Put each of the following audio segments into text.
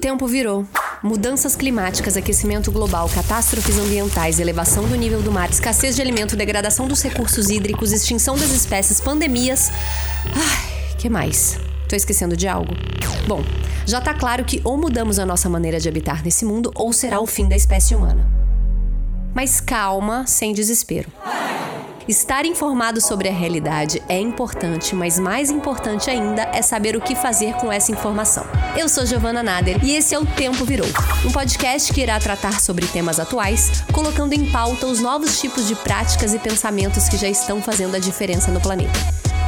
tempo virou. Mudanças climáticas, aquecimento global, catástrofes ambientais, elevação do nível do mar, escassez de alimento, degradação dos recursos hídricos, extinção das espécies, pandemias. Ai, que mais? Tô esquecendo de algo? Bom, já tá claro que ou mudamos a nossa maneira de habitar nesse mundo ou será o fim da espécie humana. Mas calma, sem desespero. Estar informado sobre a realidade é importante, mas mais importante ainda é saber o que fazer com essa informação. Eu sou Giovana Nader e esse é o Tempo Virou, um podcast que irá tratar sobre temas atuais, colocando em pauta os novos tipos de práticas e pensamentos que já estão fazendo a diferença no planeta.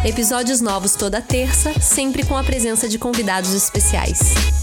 Episódios novos toda terça, sempre com a presença de convidados especiais.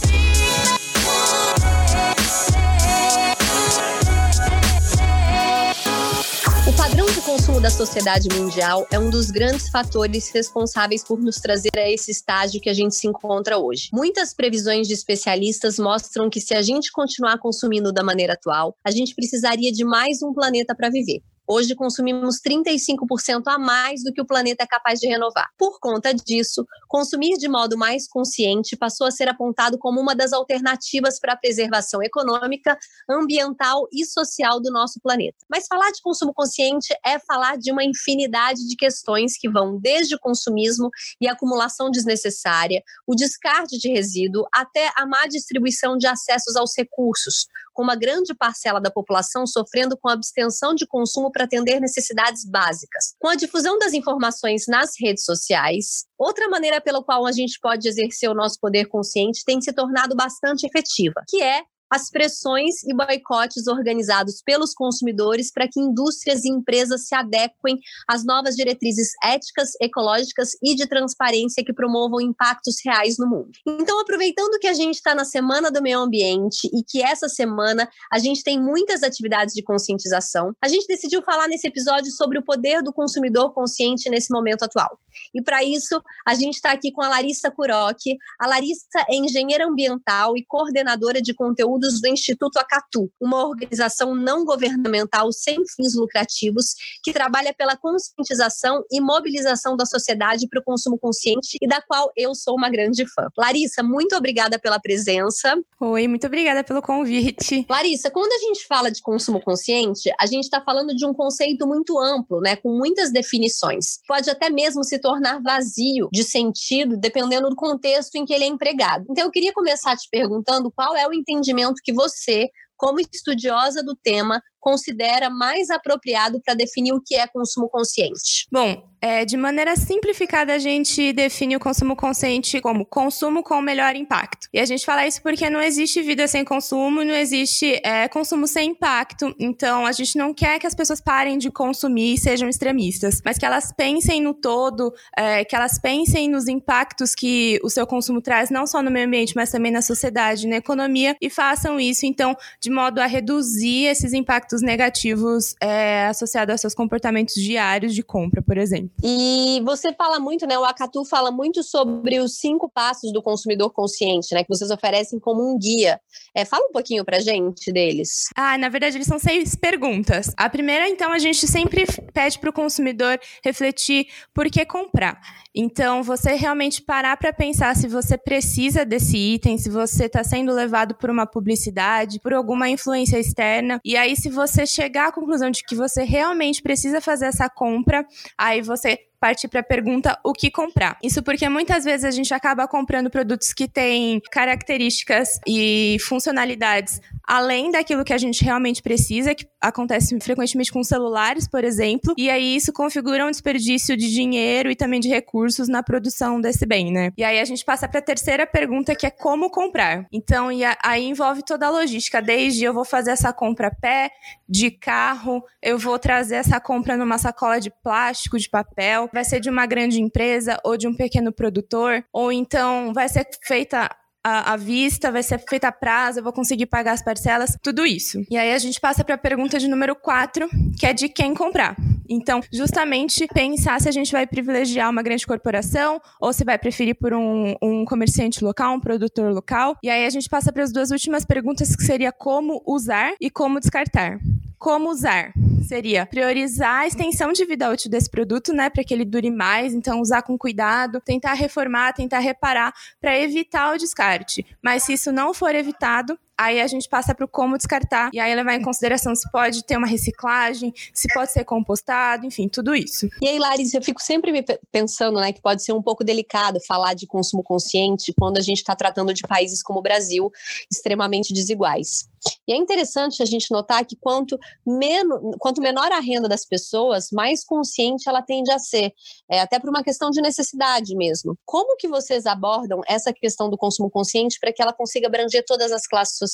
Da sociedade mundial é um dos grandes fatores responsáveis por nos trazer a esse estágio que a gente se encontra hoje. Muitas previsões de especialistas mostram que se a gente continuar consumindo da maneira atual, a gente precisaria de mais um planeta para viver. Hoje consumimos 35% a mais do que o planeta é capaz de renovar. Por conta disso, consumir de modo mais consciente passou a ser apontado como uma das alternativas para a preservação econômica, ambiental e social do nosso planeta. Mas falar de consumo consciente é falar de uma infinidade de questões que vão desde o consumismo e acumulação desnecessária, o descarte de resíduo, até a má distribuição de acessos aos recursos, com uma grande parcela da população sofrendo com abstenção de consumo para atender necessidades básicas. Com a difusão das informações nas redes sociais, outra maneira pela qual a gente pode exercer o nosso poder consciente tem se tornado bastante efetiva, que é as pressões e boicotes organizados pelos consumidores para que indústrias e empresas se adequem às novas diretrizes éticas, ecológicas e de transparência que promovam impactos reais no mundo. Então, aproveitando que a gente está na Semana do Meio Ambiente e que essa semana a gente tem muitas atividades de conscientização, a gente decidiu falar nesse episódio sobre o poder do consumidor consciente nesse momento atual. E para isso, a gente está aqui com a Larissa Kuroki. A Larissa é engenheira ambiental e coordenadora de conteúdo estudos do Instituto Acatu, uma organização não governamental sem fins lucrativos que trabalha pela conscientização e mobilização da sociedade para o consumo consciente e da qual eu sou uma grande fã. Larissa, muito obrigada pela presença. Oi, muito obrigada pelo convite. Larissa, quando a gente fala de consumo consciente, a gente está falando de um conceito muito amplo, né, com muitas definições. Pode até mesmo se tornar vazio de sentido, dependendo do contexto em que ele é empregado. Então, eu queria começar te perguntando qual é o entendimento que você, como estudiosa do tema, considera mais apropriado para definir o que é consumo consciente? Bom, é, de maneira simplificada, a gente define o consumo consciente como consumo com melhor impacto. E a gente fala isso porque não existe vida sem consumo, não existe é, consumo sem impacto. Então, a gente não quer que as pessoas parem de consumir e sejam extremistas, mas que elas pensem no todo, é, que elas pensem nos impactos que o seu consumo traz, não só no meio ambiente, mas também na sociedade, na economia, e façam isso, então, de modo a reduzir esses impactos negativos é, associados aos seus comportamentos diários de compra, por exemplo. E você fala muito, né? O Acatu fala muito sobre os cinco passos do consumidor consciente, né? Que vocês oferecem como um guia. É, fala um pouquinho pra gente deles. Ah, na verdade, eles são seis perguntas. A primeira, então, a gente sempre pede para o consumidor refletir por que comprar. Então, você realmente parar para pensar se você precisa desse item, se você está sendo levado por uma publicidade, por alguma influência externa. E aí, se você chegar à conclusão de que você realmente precisa fazer essa compra, aí você partir para a pergunta o que comprar. Isso porque muitas vezes a gente acaba comprando produtos que têm características e funcionalidades além daquilo que a gente realmente precisa, que acontece frequentemente com celulares, por exemplo, e aí isso configura um desperdício de dinheiro e também de recursos na produção desse bem, né? E aí a gente passa para a terceira pergunta, que é como comprar. Então, aí envolve toda a logística, desde eu vou fazer essa compra a pé, de carro, eu vou trazer essa compra numa sacola de plástico, de papel, vai ser de uma grande empresa ou de um pequeno produtor, ou então vai ser feita à, vista, vai ser feita a prazo, eu vou conseguir pagar as parcelas, tudo isso. E aí a gente passa para a pergunta de número 4, que é de quem comprar. Então, justamente pensar se a gente vai privilegiar uma grande corporação ou se vai preferir por um, um comerciante local, um produtor local. E aí a gente passa para as duas últimas perguntas, que seria como usar e como descartar. Como usar? Seria priorizar a extensão de vida útil desse produto, né, para que ele dure mais, então usar com cuidado, tentar reformar, tentar reparar para evitar o descarte. Mas se isso não for evitado, Aí a gente passa para o como descartar e aí levar em consideração se pode ter uma reciclagem, se pode ser compostado, enfim, tudo isso. E aí, Larissa, eu fico sempre me pensando, né, que pode ser um pouco delicado falar de consumo consciente quando a gente está tratando de países como o Brasil, extremamente desiguais. E é interessante a gente notar que quanto, menos, quanto menor a renda das pessoas, mais consciente ela tende a ser, é, até por uma questão de necessidade mesmo. Como que vocês abordam essa questão do consumo consciente para que ela consiga abranger todas as classes sociais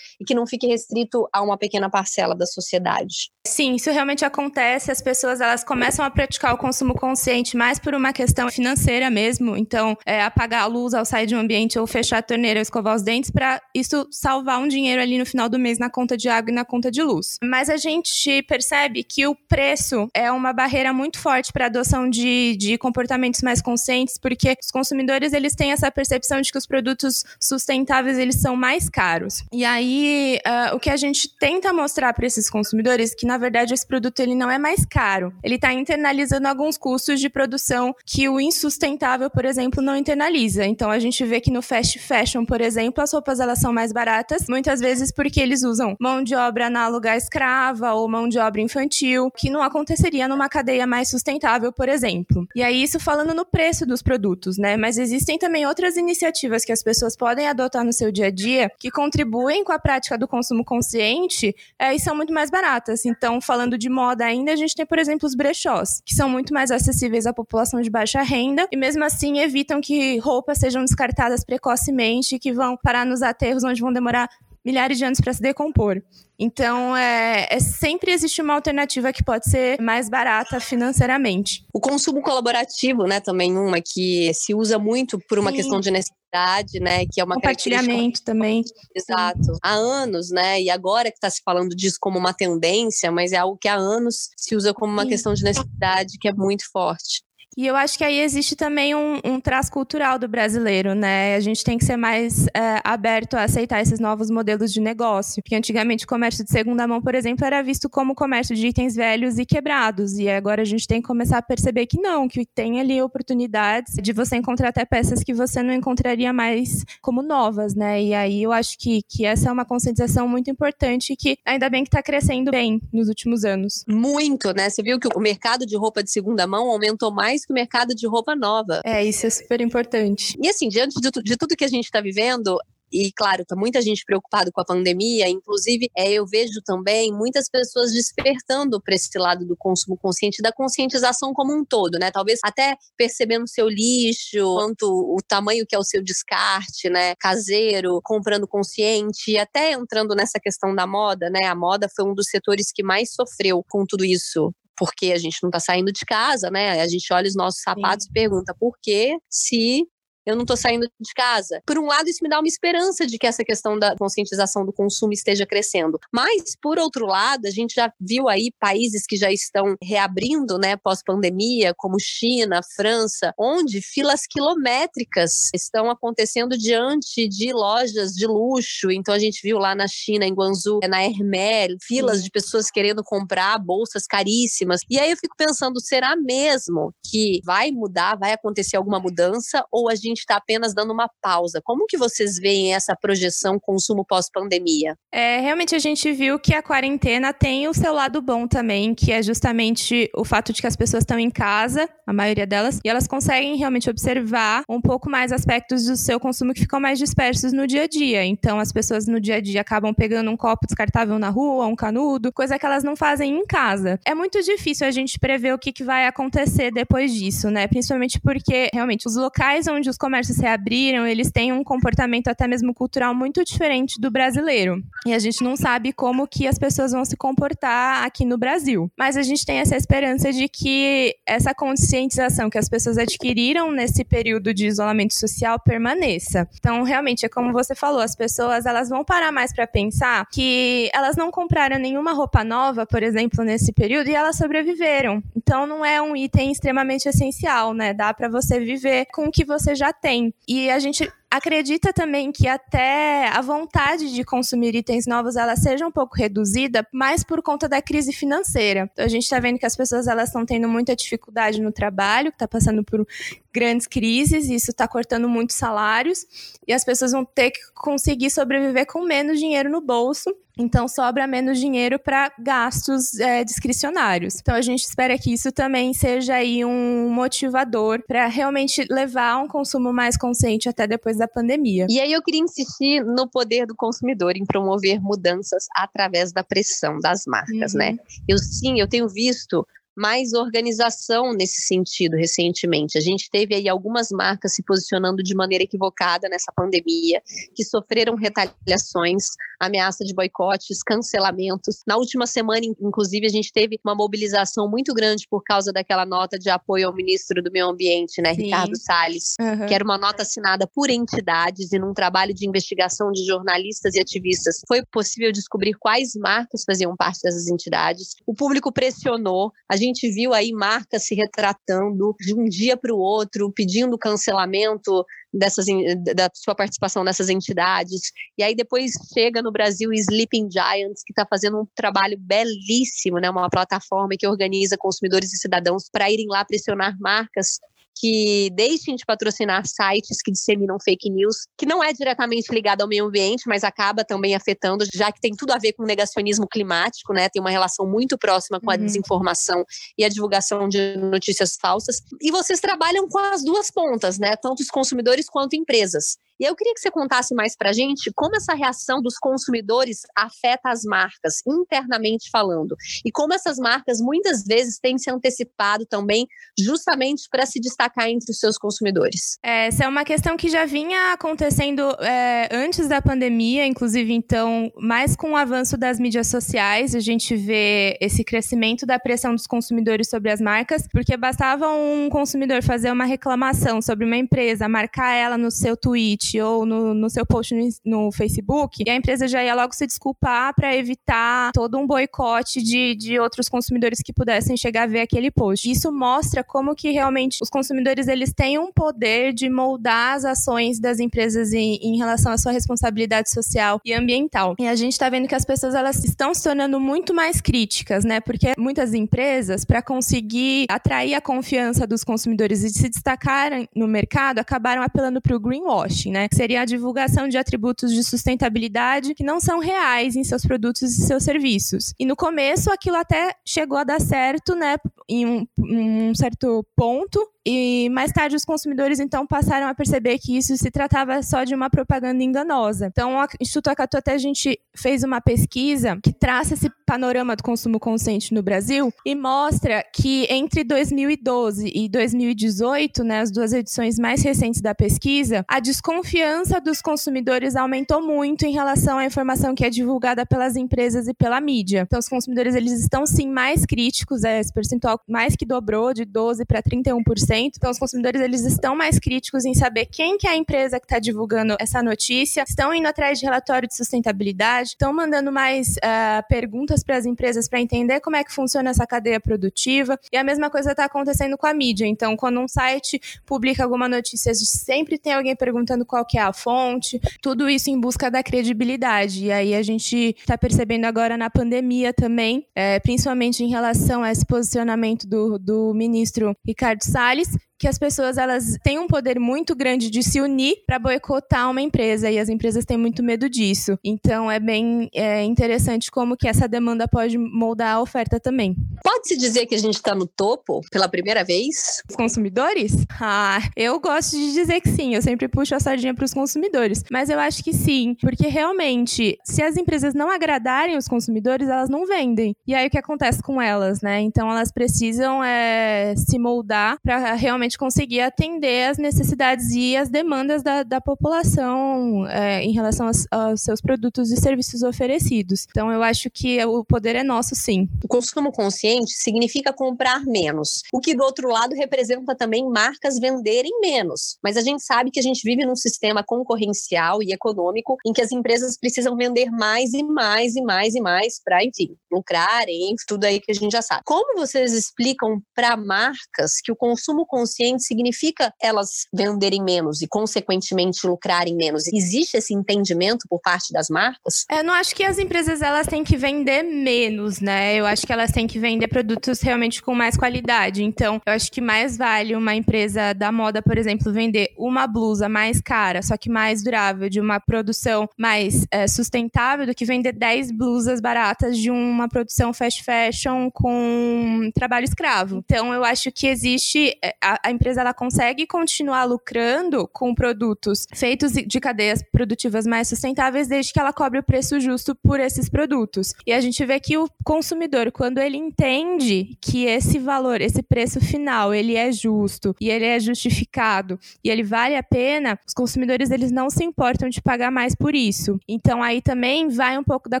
e que não fique restrito a uma pequena parcela da sociedade? Sim, isso realmente acontece. As pessoas elas começam a praticar o consumo consciente mais por uma questão financeira mesmo. Então, é, apagar a luz ao sair de um ambiente ou fechar a torneira ou escovar os dentes para isso salvar um dinheiro ali no final do mês na conta de água e na conta de luz. Mas a gente percebe que o preço é uma barreira muito forte para a adoção de, de comportamentos mais conscientes, porque os consumidores eles têm essa percepção de que os produtos sustentáveis eles são mais caros. E aí uh, o que a gente tenta mostrar para esses consumidores é que na verdade esse produto ele não é mais caro, ele está internalizando alguns custos de produção que o insustentável, por exemplo, não internaliza. Então a gente vê que no fast fashion, por exemplo, as roupas elas são mais baratas, muitas vezes vezes porque eles usam mão de obra análoga à escrava ou mão de obra infantil, que não aconteceria numa cadeia mais sustentável, por exemplo. E aí, isso falando no preço dos produtos, né? Mas existem também outras iniciativas que as pessoas podem adotar no seu dia a dia que contribuem com a prática do consumo consciente é, e são muito mais baratas. Então, falando de moda ainda, a gente tem, por exemplo, os brechós, que são muito mais acessíveis à população de baixa renda e mesmo assim evitam que roupas sejam descartadas precocemente e que vão parar nos aterros onde vão demorar milhares de anos para se decompor. Então, é, é, sempre existe uma alternativa que pode ser mais barata financeiramente. O consumo colaborativo, né, também uma que se usa muito por uma Sim. questão de necessidade, né, que é uma compartilhamento também. Exato. Sim. Há anos, né, e agora que está se falando disso como uma tendência, mas é algo que há anos se usa como uma Sim. questão de necessidade que é muito forte. E eu acho que aí existe também um, um traço cultural do brasileiro, né? A gente tem que ser mais é, aberto a aceitar esses novos modelos de negócio. Porque antigamente o comércio de segunda mão, por exemplo, era visto como comércio de itens velhos e quebrados. E agora a gente tem que começar a perceber que não, que tem ali oportunidades de você encontrar até peças que você não encontraria mais como novas, né? E aí eu acho que, que essa é uma conscientização muito importante que ainda bem que está crescendo bem nos últimos anos. Muito, né? Você viu que o mercado de roupa de segunda mão aumentou mais mais que o mercado de roupa nova. É, isso é super importante. E assim, diante de, de tudo que a gente está vivendo, e claro, tá muita gente preocupada com a pandemia, inclusive é, eu vejo também muitas pessoas despertando para esse lado do consumo consciente, da conscientização como um todo, né? Talvez até percebendo o seu lixo, quanto o tamanho que é o seu descarte, né? Caseiro, comprando consciente, e até entrando nessa questão da moda, né? A moda foi um dos setores que mais sofreu com tudo isso porque a gente não está saindo de casa, né? A gente olha os nossos sapatos Sim. e pergunta por que se eu não estou saindo de casa. Por um lado, isso me dá uma esperança de que essa questão da conscientização do consumo esteja crescendo. Mas, por outro lado, a gente já viu aí países que já estão reabrindo, né, pós-pandemia, como China, França, onde filas quilométricas estão acontecendo diante de lojas de luxo. Então, a gente viu lá na China, em Guangzhou, na Hermès, filas de pessoas querendo comprar bolsas caríssimas. E aí eu fico pensando, será mesmo que vai mudar, vai acontecer alguma mudança, ou a gente está apenas dando uma pausa. Como que vocês veem essa projeção consumo pós-pandemia? É, realmente a gente viu que a quarentena tem o seu lado bom também, que é justamente o fato de que as pessoas estão em casa, a maioria delas, e elas conseguem realmente observar um pouco mais aspectos do seu consumo que ficam mais dispersos no dia a dia. Então as pessoas no dia a dia acabam pegando um copo descartável na rua, um canudo, coisa que elas não fazem em casa. É muito difícil a gente prever o que, que vai acontecer depois disso, né? Principalmente porque realmente os locais onde os comércios se abriram, eles têm um comportamento até mesmo cultural muito diferente do brasileiro. E a gente não sabe como que as pessoas vão se comportar aqui no Brasil. Mas a gente tem essa esperança de que essa conscientização que as pessoas adquiriram nesse período de isolamento social permaneça. Então, realmente, é como você falou, as pessoas elas vão parar mais para pensar que elas não compraram nenhuma roupa nova, por exemplo, nesse período e elas sobreviveram. Então, não é um item extremamente essencial, né? Dá para você viver com o que você já tem. E a gente acredita também que até a vontade de consumir itens novos ela seja um pouco reduzida, mais por conta da crise financeira. Então, a gente está vendo que as pessoas elas estão tendo muita dificuldade no trabalho, está passando por grandes crises, e isso está cortando muitos salários, e as pessoas vão ter que conseguir sobreviver com menos dinheiro no bolso. Então sobra menos dinheiro para gastos é, discricionários. Então a gente espera que isso também seja aí um motivador para realmente levar um consumo mais consciente até depois da pandemia. E aí eu queria insistir no poder do consumidor em promover mudanças através da pressão das marcas, uhum. né? Eu sim, eu tenho visto mais organização nesse sentido recentemente. A gente teve aí algumas marcas se posicionando de maneira equivocada nessa pandemia, que sofreram retaliações, ameaça de boicotes, cancelamentos. Na última semana, inclusive, a gente teve uma mobilização muito grande por causa daquela nota de apoio ao ministro do Meio Ambiente, né, Sim. Ricardo Salles, uhum. que era uma nota assinada por entidades e num trabalho de investigação de jornalistas e ativistas foi possível descobrir quais marcas faziam parte dessas entidades. O público pressionou, a gente viu aí marcas se retratando de um dia para o outro, pedindo cancelamento dessas, da sua participação nessas entidades. E aí depois chega no Brasil Sleeping Giants, que está fazendo um trabalho belíssimo, né? uma plataforma que organiza consumidores e cidadãos para irem lá pressionar marcas que deixem de patrocinar sites que disseminam fake news, que não é diretamente ligado ao meio ambiente, mas acaba também afetando, já que tem tudo a ver com negacionismo climático, né? Tem uma relação muito próxima com a uhum. desinformação e a divulgação de notícias falsas. E vocês trabalham com as duas pontas, né? Tanto os consumidores quanto empresas. E eu queria que você contasse mais para a gente como essa reação dos consumidores afeta as marcas, internamente falando, e como essas marcas muitas vezes têm se antecipado também, justamente para se destacar entre os seus consumidores. Essa é uma questão que já vinha acontecendo é, antes da pandemia, inclusive, então, mais com o avanço das mídias sociais, a gente vê esse crescimento da pressão dos consumidores sobre as marcas, porque bastava um consumidor fazer uma reclamação sobre uma empresa, marcar ela no seu tweet ou no, no seu post no, no, Facebook, e a empresa já ia logo se desculpar para evitar todo um boicote de, de outros consumidores que pudessem chegar a ver aquele post. Isso mostra como que realmente os consumidores eles têm um poder de moldar as ações das empresas em, em relação à sua responsabilidade social e ambiental. E a gente está vendo que as pessoas elas estão se tornando muito mais críticas, né? Porque muitas empresas, para conseguir atrair a confiança dos consumidores e se destacarem no mercado, acabaram apelando para o greenwashing, né? Né? Que seria a divulgação de atributos de sustentabilidade que não são reais em seus produtos e seus serviços. E no começo aquilo até chegou a dar certo, né? Em um, um certo ponto, e mais tarde os consumidores então passaram a perceber que isso se tratava só de uma propaganda enganosa. Então, o Instituto Acatu até a gente fez uma pesquisa que traça esse panorama do consumo consciente no Brasil e mostra que entre 2012 e 2018, né, as duas edições mais recentes da pesquisa, a desconfiança dos consumidores aumentou muito em relação à informação que é divulgada pelas empresas e pela mídia. Então, os consumidores eles estão sim mais críticos, é, esse percentual mais que dobrou de 12 para 31%. Então, os consumidores eles estão mais críticos em saber quem que é a empresa que está divulgando essa notícia, estão indo atrás de relatório de sustentabilidade, estão mandando mais uh, perguntas para as empresas para entender como é que funciona essa cadeia produtiva. E a mesma coisa está acontecendo com a mídia. Então, quando um site publica alguma notícia, sempre tem alguém perguntando qual que é a fonte, tudo isso em busca da credibilidade. E aí a gente está percebendo agora na pandemia também, é, principalmente em relação a esse posicionamento do, do ministro Ricardo Salles, Morales que as pessoas elas têm um poder muito grande de se unir para boicotar uma empresa e as empresas têm muito medo disso. Então é bem é, interessante como que essa demanda pode moldar a oferta também. Pode-se dizer que a gente está no topo pela primeira vez? Os consumidores? Ah, eu gosto de dizer que sim. Eu sempre puxo a sardinha para os consumidores, mas eu acho que sim, porque realmente, se as empresas não agradarem os consumidores, elas não vendem. E aí o que acontece com elas, né? Então elas precisam é, se moldar para realmente conseguir atender as necessidades e as demandas da, da população é, em relação aos, aos, seus produtos e serviços oferecidos. Então, eu acho que o poder é nosso, sim. O consumo consciente significa comprar menos, o que, do outro lado, representa também marcas venderem menos. Mas a gente sabe que a gente vive num sistema concorrencial e econômico em que as empresas precisam vender mais e mais e mais e mais para, enfim, lucrarem, tudo aí que a gente já sabe. Como vocês explicam para marcas que o consumo consciente significa elas venderem menos e, consequentemente, lucrarem menos. Existe esse entendimento por parte das marcas? Eu não acho que as empresas elas têm que vender menos, né? Eu acho que elas têm que vender produtos realmente com mais qualidade. Então, eu acho que mais vale uma empresa da moda, por exemplo, vender uma blusa mais cara, só que mais durável, de uma produção mais é, sustentável, do que vender 10 blusas baratas de uma produção fast fashion com trabalho escravo. Então, eu acho que existe. É, a, a empresa ela consegue continuar lucrando com produtos feitos de cadeias produtivas mais sustentáveis, desde que ela cobre o preço justo por esses produtos. E a gente vê que o consumidor, quando ele entende que esse valor, esse preço final, ele é justo e ele é justificado e ele vale a pena, os consumidores eles não se importam de pagar mais por isso. Então aí também vai um pouco da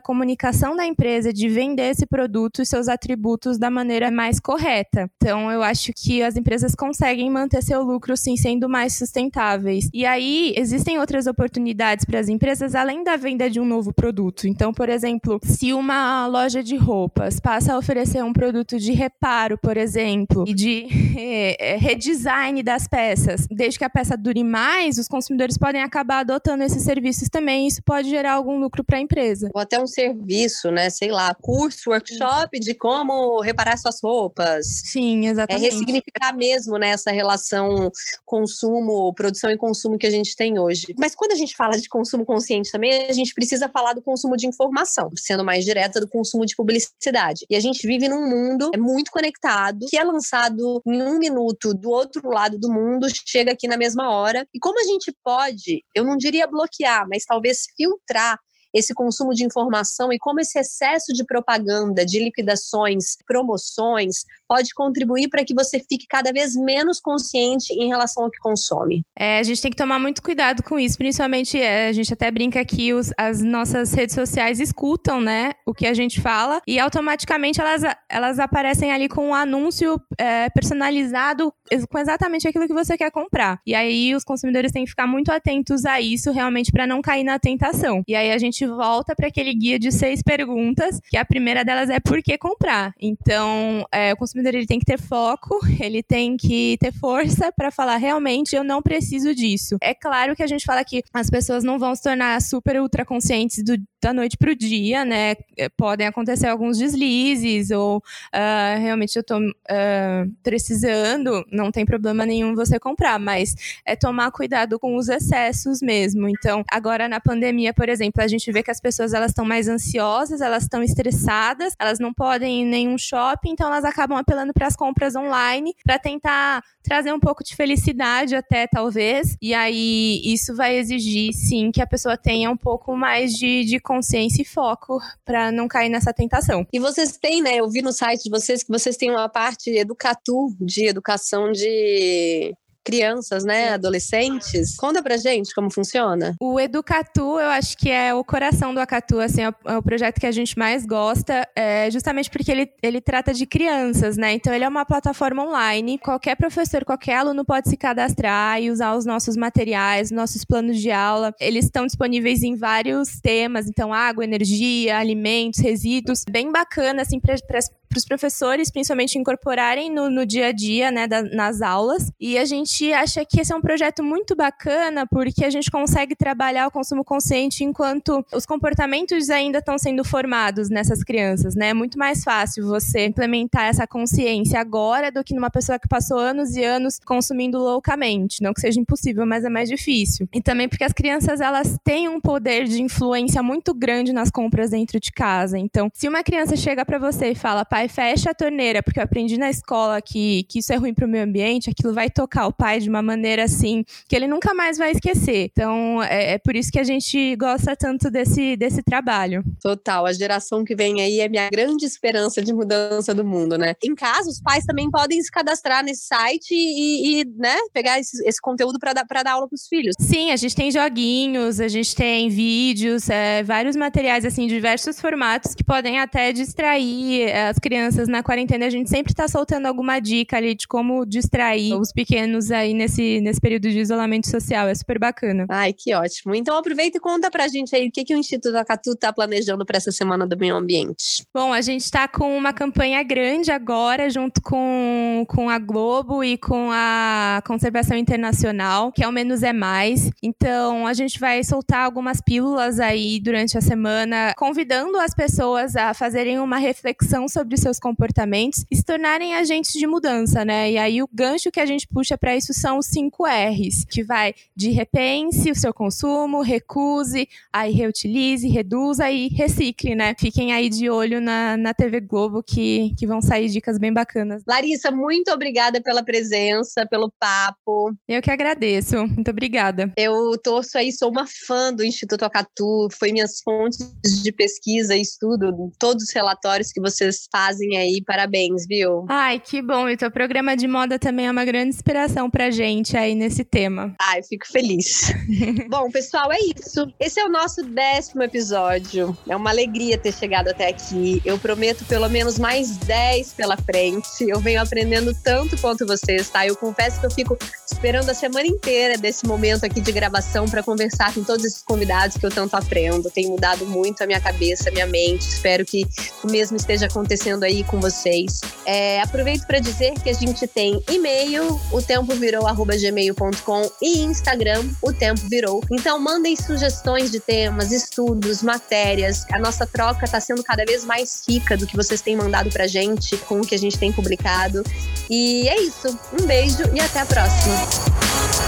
comunicação da empresa de vender esse produto e seus atributos da maneira mais correta. Então eu acho que as empresas conseguem manter seu lucro sim sendo mais sustentáveis. E aí existem outras oportunidades para as empresas além da venda de um novo produto. Então, por exemplo, se uma loja de roupas passa a oferecer um produto de reparo, por exemplo, e de é, redesign das peças, desde que a peça dure mais, os consumidores podem acabar adotando esses serviços também. Isso pode gerar algum lucro para a empresa. Ou até um serviço, né? Sei lá, curso, workshop de como reparar suas roupas. Sim, exatamente. É ressignificar mesmo né, essa relação consumo, produção e consumo que a gente tem hoje. Mas quando a gente fala de consumo consciente também, a gente precisa falar do consumo de informação, sendo mais direta do consumo de publicidade. E a gente vive num mundo muito conectado, que é lançado em um minuto do outro lado do mundo, chega aqui na mesma hora. E como a gente pode, eu não diria bloquear, mas talvez filtrar esse consumo de informação e como esse excesso de propaganda, de liquidações, promoções, pode contribuir para que você fique cada vez menos consciente em relação ao que consome. É, a gente tem que tomar muito cuidado com isso, principalmente é, a gente até brinca que os, as nossas redes sociais escutam, né, o que a gente fala e automaticamente elas, elas aparecem ali com um anúncio é, personalizado com exatamente aquilo que você quer comprar. E aí os consumidores têm que ficar muito atentos a isso realmente para não cair na tentação. E aí a gente volta para aquele guia de seis perguntas, que a primeira delas é por que comprar. Então, é, o consumidor ele tem que ter foco, ele tem que ter força para falar realmente eu não preciso disso. É claro que a gente fala que as pessoas não vão se tornar super ultra conscientes do, da noite pro dia, né? É, podem acontecer alguns deslizes ou uh, realmente eu tô uh, precisando, não tem problema nenhum você comprar, mas é tomar cuidado com os excessos mesmo. Então, agora na pandemia, por exemplo, a gente vê que as pessoas elas estão mais ansiosas, elas estão estressadas, elas não podem ir em nenhum shopping, então elas acabam apelando para as compras online para tentar trazer um pouco de felicidade até talvez. E aí isso vai exigir sim que a pessoa tenha um pouco mais de, de consciência e foco para não cair nessa tentação. E vocês têm, né? Eu vi no site de vocês que vocês têm uma parte Educatu de educação de crianças, né, adolescentes. Conta pra gente como funciona. O Educatu, eu acho que é o coração do Acatu, assim, é, é o projeto que a gente mais gosta, é justamente porque ele, ele trata de crianças, né? Então ele é uma plataforma online, qualquer professor, qualquer aluno pode se cadastrar e usar os nossos materiais, nossos planos de aula. Eles estão disponíveis em vários temas, então água, energia, alimentos, resíduos, bem bacana assim para para os professores, principalmente, incorporarem no, no dia a dia, né, da, nas aulas. E a gente acha que esse é um projeto muito bacana, porque a gente consegue trabalhar o consumo consciente enquanto os comportamentos ainda estão sendo formados nessas crianças, né? É muito mais fácil você implementar essa consciência agora do que numa pessoa que passou anos e anos consumindo loucamente. Não que seja impossível, mas é mais difícil. E também porque as crianças, elas têm um poder de influência muito grande nas compras dentro de casa. Então, se uma criança chega para você e fala, pai, pai fecha a torneira, porque eu aprendi na escola que, que isso é ruim para o meio ambiente, aquilo vai tocar o pai de uma maneira assim que ele nunca mais vai esquecer. Então, é, é por isso que a gente gosta tanto desse, desse trabalho. Total. A geração que vem aí é minha grande esperança de mudança do mundo, né? Em casa, os pais também podem se cadastrar nesse site e, e né, pegar esse, esse conteúdo para dar, dar aula para os filhos. Sim, a gente tem joguinhos, a gente tem vídeos, é, vários materiais, assim, diversos formatos que podem até distrair as crianças crianças na quarentena, a gente sempre está soltando alguma dica ali de como distrair os pequenos aí nesse, nesse período de isolamento social. É super bacana. Ai, que ótimo. Então aproveita e conta pra gente aí o que, que o Instituto Acatu tá planejando para essa semana do meio ambiente. Bom, a gente está com uma campanha grande agora, junto com, com a Globo e com a Conservação Internacional, que é o Menos é Mais. Então, a gente vai soltar algumas pílulas aí durante a semana, convidando as pessoas a fazerem uma reflexão sobre seus comportamentos e se tornarem agentes de mudança, né? E aí o gancho que a gente puxa para isso são os 5 R's, que vai de repense o seu consumo, recuse, aí reutilize, reduza e recicle, né? Fiquem aí de olho na, na TV Globo que, que vão sair dicas bem bacanas. Larissa, muito obrigada pela presença, pelo papo. Eu que agradeço. Muito obrigada. Eu torço aí, sou uma fã do Instituto Acatu, foi minhas fontes de pesquisa e estudo, todos os relatórios que vocês fazem aí, parabéns, viu? Ai, que bom. E teu programa de moda também é uma grande inspiração pra gente aí nesse tema. Ai, fico feliz. bom, pessoal, é isso. Esse é o nosso décimo episódio. É uma alegria ter chegado até aqui. Eu prometo pelo menos mais 10 pela frente. Eu venho aprendendo tanto quanto vocês, tá? Eu confesso que eu fico esperando a semana inteira desse momento aqui de gravação para conversar com todos esses convidados que eu tanto aprendo. Tem mudado muito a minha cabeça, a minha mente. Espero que o mesmo esteja acontecendo aí com vocês. É, aproveito para dizer que a gente tem e-mail, o tempo virou gmail.com e Instagram, o tempo virou. Então mandem sugestões de temas, estudos, matérias. A nossa troca está sendo cada vez mais rica do que vocês têm mandado pra gente com o que a gente tem publicado. E é isso. Um beijo e até a próxima.